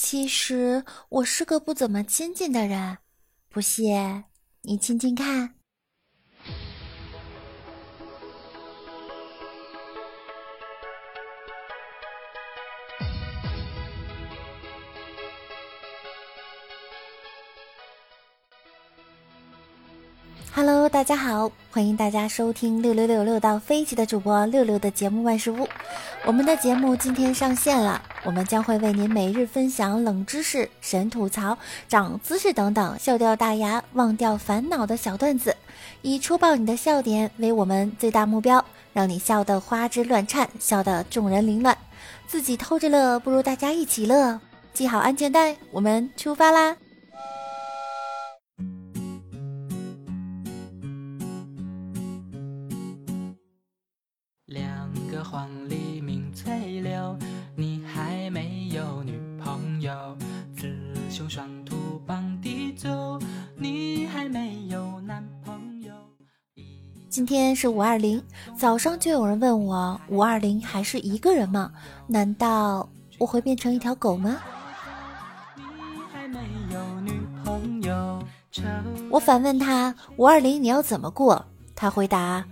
其实我是个不怎么亲近的人，不信你亲亲看。大家好，欢迎大家收听六六六六到飞起的主播六六的节目万事屋。我们的节目今天上线了，我们将会为您每日分享冷知识、神吐槽、长姿势等等，笑掉大牙、忘掉烦恼的小段子，以戳爆你的笑点为我们最大目标，让你笑得花枝乱颤，笑得众人凌乱。自己偷着乐，不如大家一起乐。系好安全带，我们出发啦！天是五二零，早上就有人问我，五二零还是一个人吗？难道我会变成一条狗吗？我反问他，五二零你要怎么过？他回答。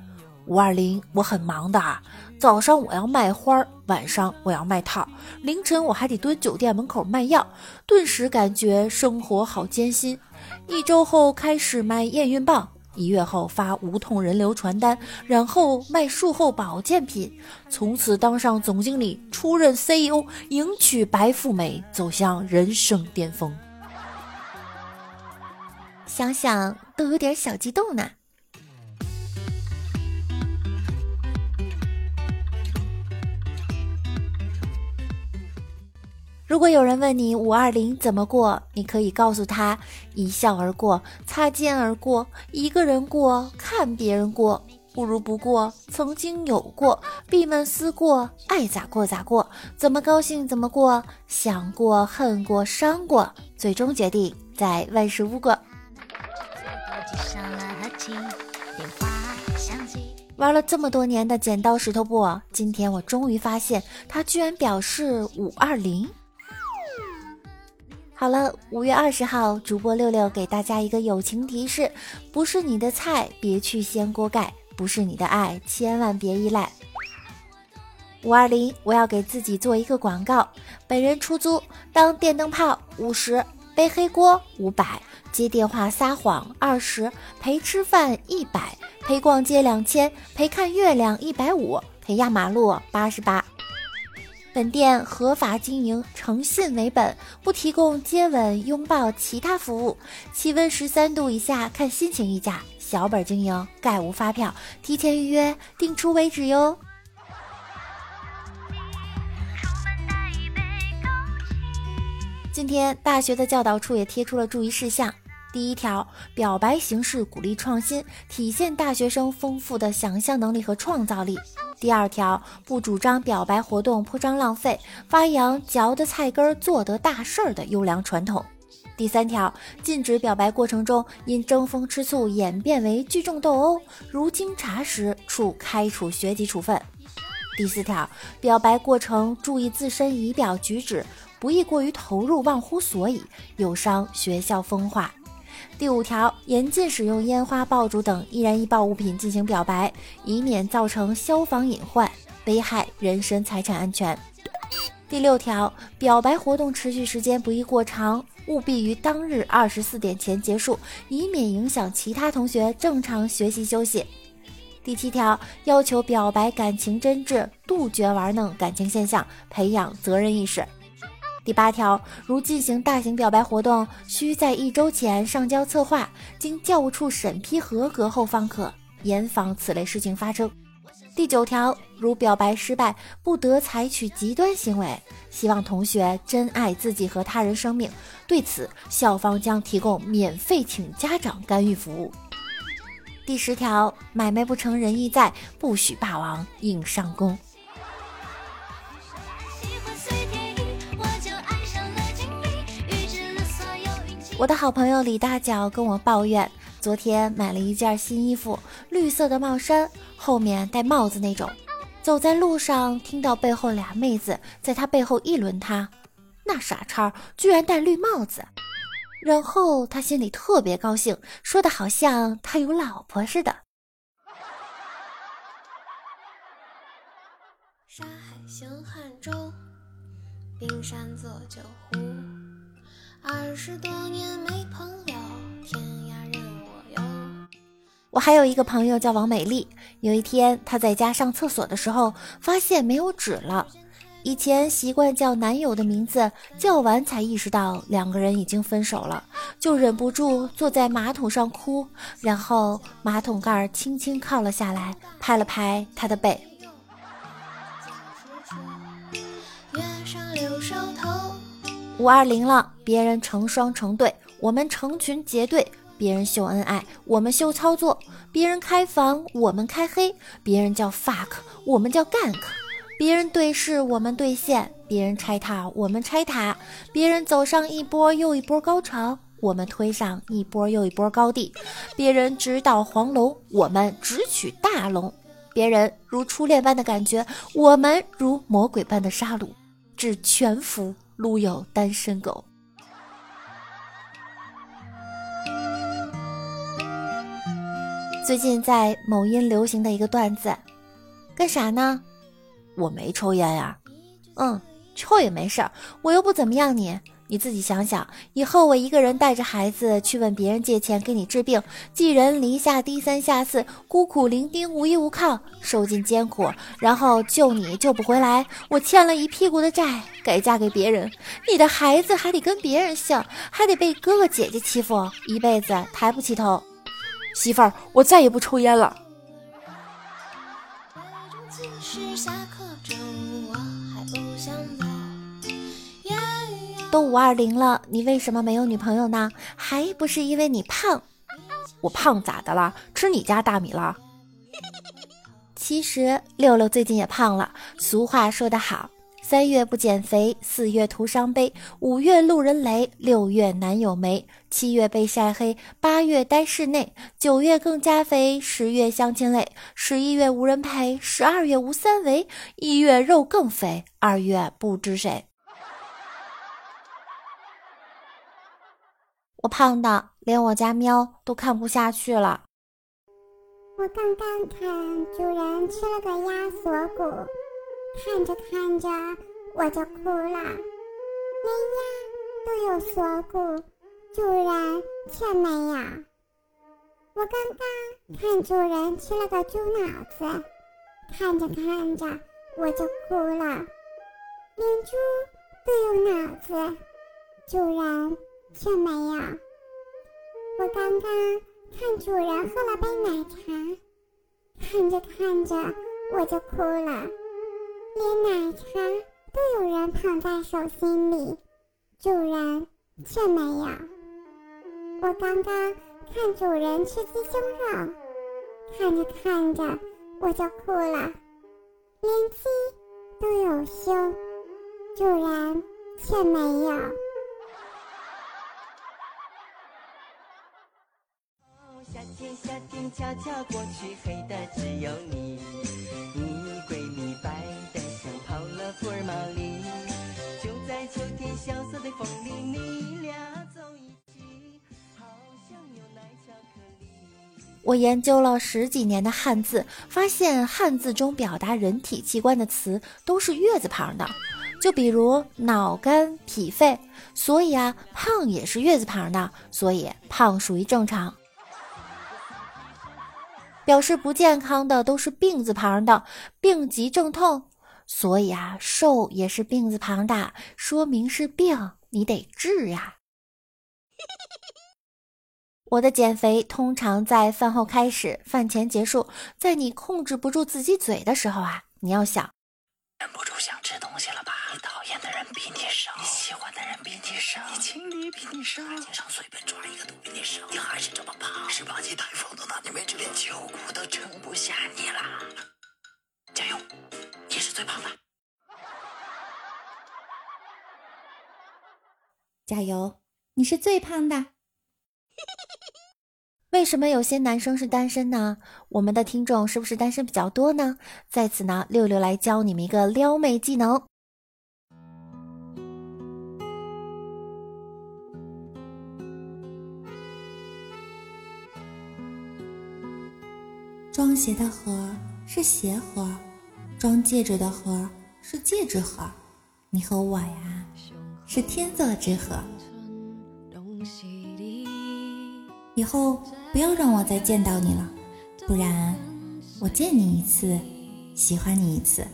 五二零，我很忙的啊。早上我要卖花，晚上我要卖套，凌晨我还得蹲酒店门口卖药。顿时感觉生活好艰辛。一周后开始卖验孕棒，一月后发无痛人流传单，然后卖术后保健品。从此当上总经理，出任 CEO，迎娶白富美，走向人生巅峰。想想都有点小激动呢。如果有人问你五二零怎么过，你可以告诉他：一笑而过，擦肩而过，一个人过，看别人过，不如不过。曾经有过，闭门思过，爱咋过咋过，怎么高兴怎么过，想过恨过伤过，最终决定在万事屋过。玩了这么多年的剪刀石头布，今天我终于发现，它居然表示五二零。好了，五月二十号，主播六六给大家一个友情提示：不是你的菜，别去掀锅盖；不是你的爱，千万别依赖。五二零，我要给自己做一个广告：本人出租，当电灯泡五十，背黑锅五百，接电话撒谎二十，陪吃饭一百，陪逛街两千，陪看月亮一百五，陪压马路八十八。本店合法经营，诚信为本，不提供接吻、拥抱其他服务。气温十三度以下看心情议价，小本经营，概无发票，提前预约，定出为止哟。今天大学的教导处也贴出了注意事项。第一条，表白形式鼓励创新，体现大学生丰富的想象能力和创造力。第二条，不主张表白活动铺张浪费，发扬嚼得菜根儿做得大事儿的优良传统。第三条，禁止表白过程中因争风吃醋演变为聚众斗殴，如经查实，处开除学籍处分。第四条，表白过程注意自身仪表举止，不宜过于投入，忘乎所以，有伤学校风化。第五条，严禁使用烟花爆竹等易燃易爆物品进行表白，以免造成消防隐患，危害人身财产安全。第六条，表白活动持续时间不宜过长，务必于当日二十四点前结束，以免影响其他同学正常学习休息。第七条，要求表白感情真挚，杜绝玩弄感情现象，培养责任意识。第八条，如进行大型表白活动，需在一周前上交策划，经教务处审批合格后方可，严防此类事情发生。第九条，如表白失败，不得采取极端行为。希望同学珍爱自己和他人生命。对此，校方将提供免费请家长干预服务。第十条，买卖不成仁义在，不许霸王硬上弓。我的好朋友李大脚跟我抱怨，昨天买了一件新衣服，绿色的帽衫，后面戴帽子那种。走在路上，听到背后俩妹子在他背后议论他：“那傻叉居然戴绿帽子。然后他心里特别高兴，说的好像他有老婆似的。山海行汉舟，冰山做酒壶。二十多年没朋友，天涯任我游。我还有一个朋友叫王美丽。有一天，她在家上厕所的时候，发现没有纸了。以前习惯叫男友的名字，叫完才意识到两个人已经分手了，就忍不住坐在马桶上哭。然后马桶盖轻轻靠了下来，拍了拍他的背。五二零了，别人成双成对，我们成群结队；别人秀恩爱，我们秀操作；别人开房，我们开黑；别人叫 fuck，我们叫 gank；别人对视，我们对线；别人拆塔，我们拆塔；别人走上一波又一波高潮，我们推上一波又一波高地；别人直捣黄龙，我们直取大龙；别人如初恋般的感觉，我们如魔鬼般的杀戮，至全服。撸有单身狗。最近在某音流行的一个段子，干啥呢？我没抽烟呀。嗯，抽也没事儿，我又不怎么样你。你自己想想，以后我一个人带着孩子去问别人借钱给你治病，寄人篱下低三下四，孤苦伶仃无依无靠，受尽艰苦，然后救你救不回来，我欠了一屁股的债，改嫁给别人，你的孩子还得跟别人姓，还得被哥哥姐姐欺负，一辈子抬不起头。媳妇儿，我再也不抽烟了。都五二零了，你为什么没有女朋友呢？还不是因为你胖。我胖咋的了？吃你家大米了？其实六六最近也胖了。俗话说得好，三月不减肥，四月徒伤悲，五月路人雷，六月男友没，七月被晒黑，八月待室内，九月更加肥，十月相亲累，十一月无人陪，十二月无三围，一月肉更肥，二月不知谁。我胖的连我家喵都看不下去了。我刚刚看主人吃了个鸭锁骨，看着看着我就哭了。连鸭都有锁骨，主人却没有。我刚刚看主人吃了个猪脑子，看着看着我就哭了。连猪都有脑子，主人。却没有。我刚刚看主人喝了杯奶茶，看着看着我就哭了。连奶茶都有人捧在手心里，主人却没有。我刚刚看主人吃鸡胸肉，看着看着我就哭了。连鸡都有胸，主人却没有。夏天悄悄过去，黑的只有你。你闺蜜白的像泡了福尔马林。就在秋天萧瑟的风里，你俩走一起，好像牛奶巧克力。我研究了十几年的汉字，发现汉字中表达人体器官的词都是月字旁的，就比如脑、肝、脾、肺。所以啊，胖也是月字旁的，所以胖属于正常。表示不健康的都是病字旁的，病急症痛，所以啊，瘦也是病字旁的，说明是病，你得治呀。我的减肥通常在饭后开始，饭前结束。在你控制不住自己嘴的时候啊，你要想，忍不住想吃东西了吧？比你少，你喜欢的人比你少，你情敌比你少，街上随便抓一个都比你少，你还是这么胖，是把你太胖的那你没吃，连秋裤都撑不下你啦！加油，你是最胖的。加油，你是最胖的。为什么有些男生是单身呢？我们的听众是不是单身比较多呢？在此呢，六六来教你们一个撩妹技能。装鞋的盒是鞋盒，装戒指的盒是戒指盒。你和我呀，是天作之合。以后不要让我再见到你了，不然我见你一次，喜欢你一次。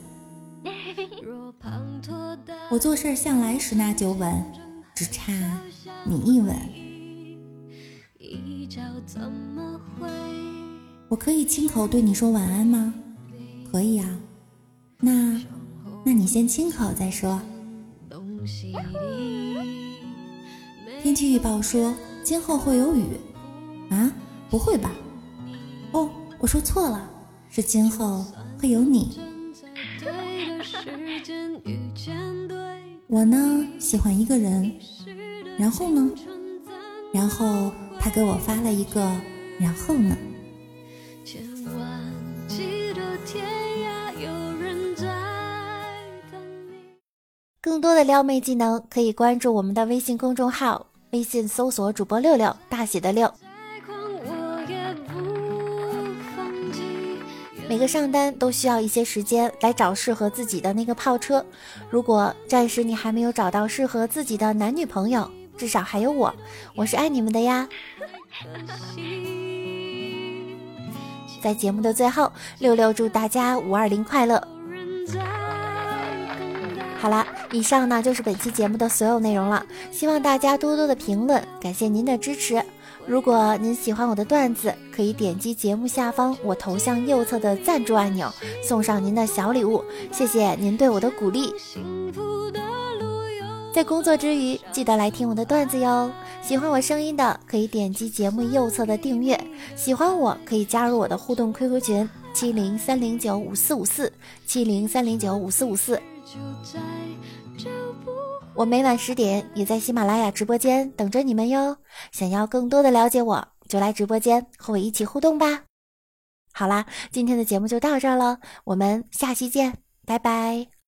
我做事向来十拿九稳，只差你一吻。我可以亲口对你说晚安吗？可以啊。那，那你先亲口再说。天气预报说今后会有雨，啊？不会吧？哦，我说错了，是今后会有你。我呢喜欢一个人，然后呢？然后他给我发了一个，然后呢？更多的撩妹技能可以关注我们的微信公众号，微信搜索主播六六大写的六。每个上单都需要一些时间来找适合自己的那个炮车。如果暂时你还没有找到适合自己的男女朋友，至少还有我，我是爱你们的呀。在节目的最后，六六祝大家五二零快乐。好啦，以上呢就是本期节目的所有内容了，希望大家多多的评论，感谢您的支持。如果您喜欢我的段子，可以点击节目下方我头像右侧的赞助按钮，送上您的小礼物，谢谢您对我的鼓励。在工作之余，记得来听我的段子哟。喜欢我声音的，可以点击节目右侧的订阅。喜欢我，可以加入我的互动 QQ 群：七零三零九五四五四七零三零九五四五四。我每晚十点也在喜马拉雅直播间等着你们哟。想要更多的了解我，就来直播间和我一起互动吧。好啦，今天的节目就到这儿了，我们下期见，拜拜。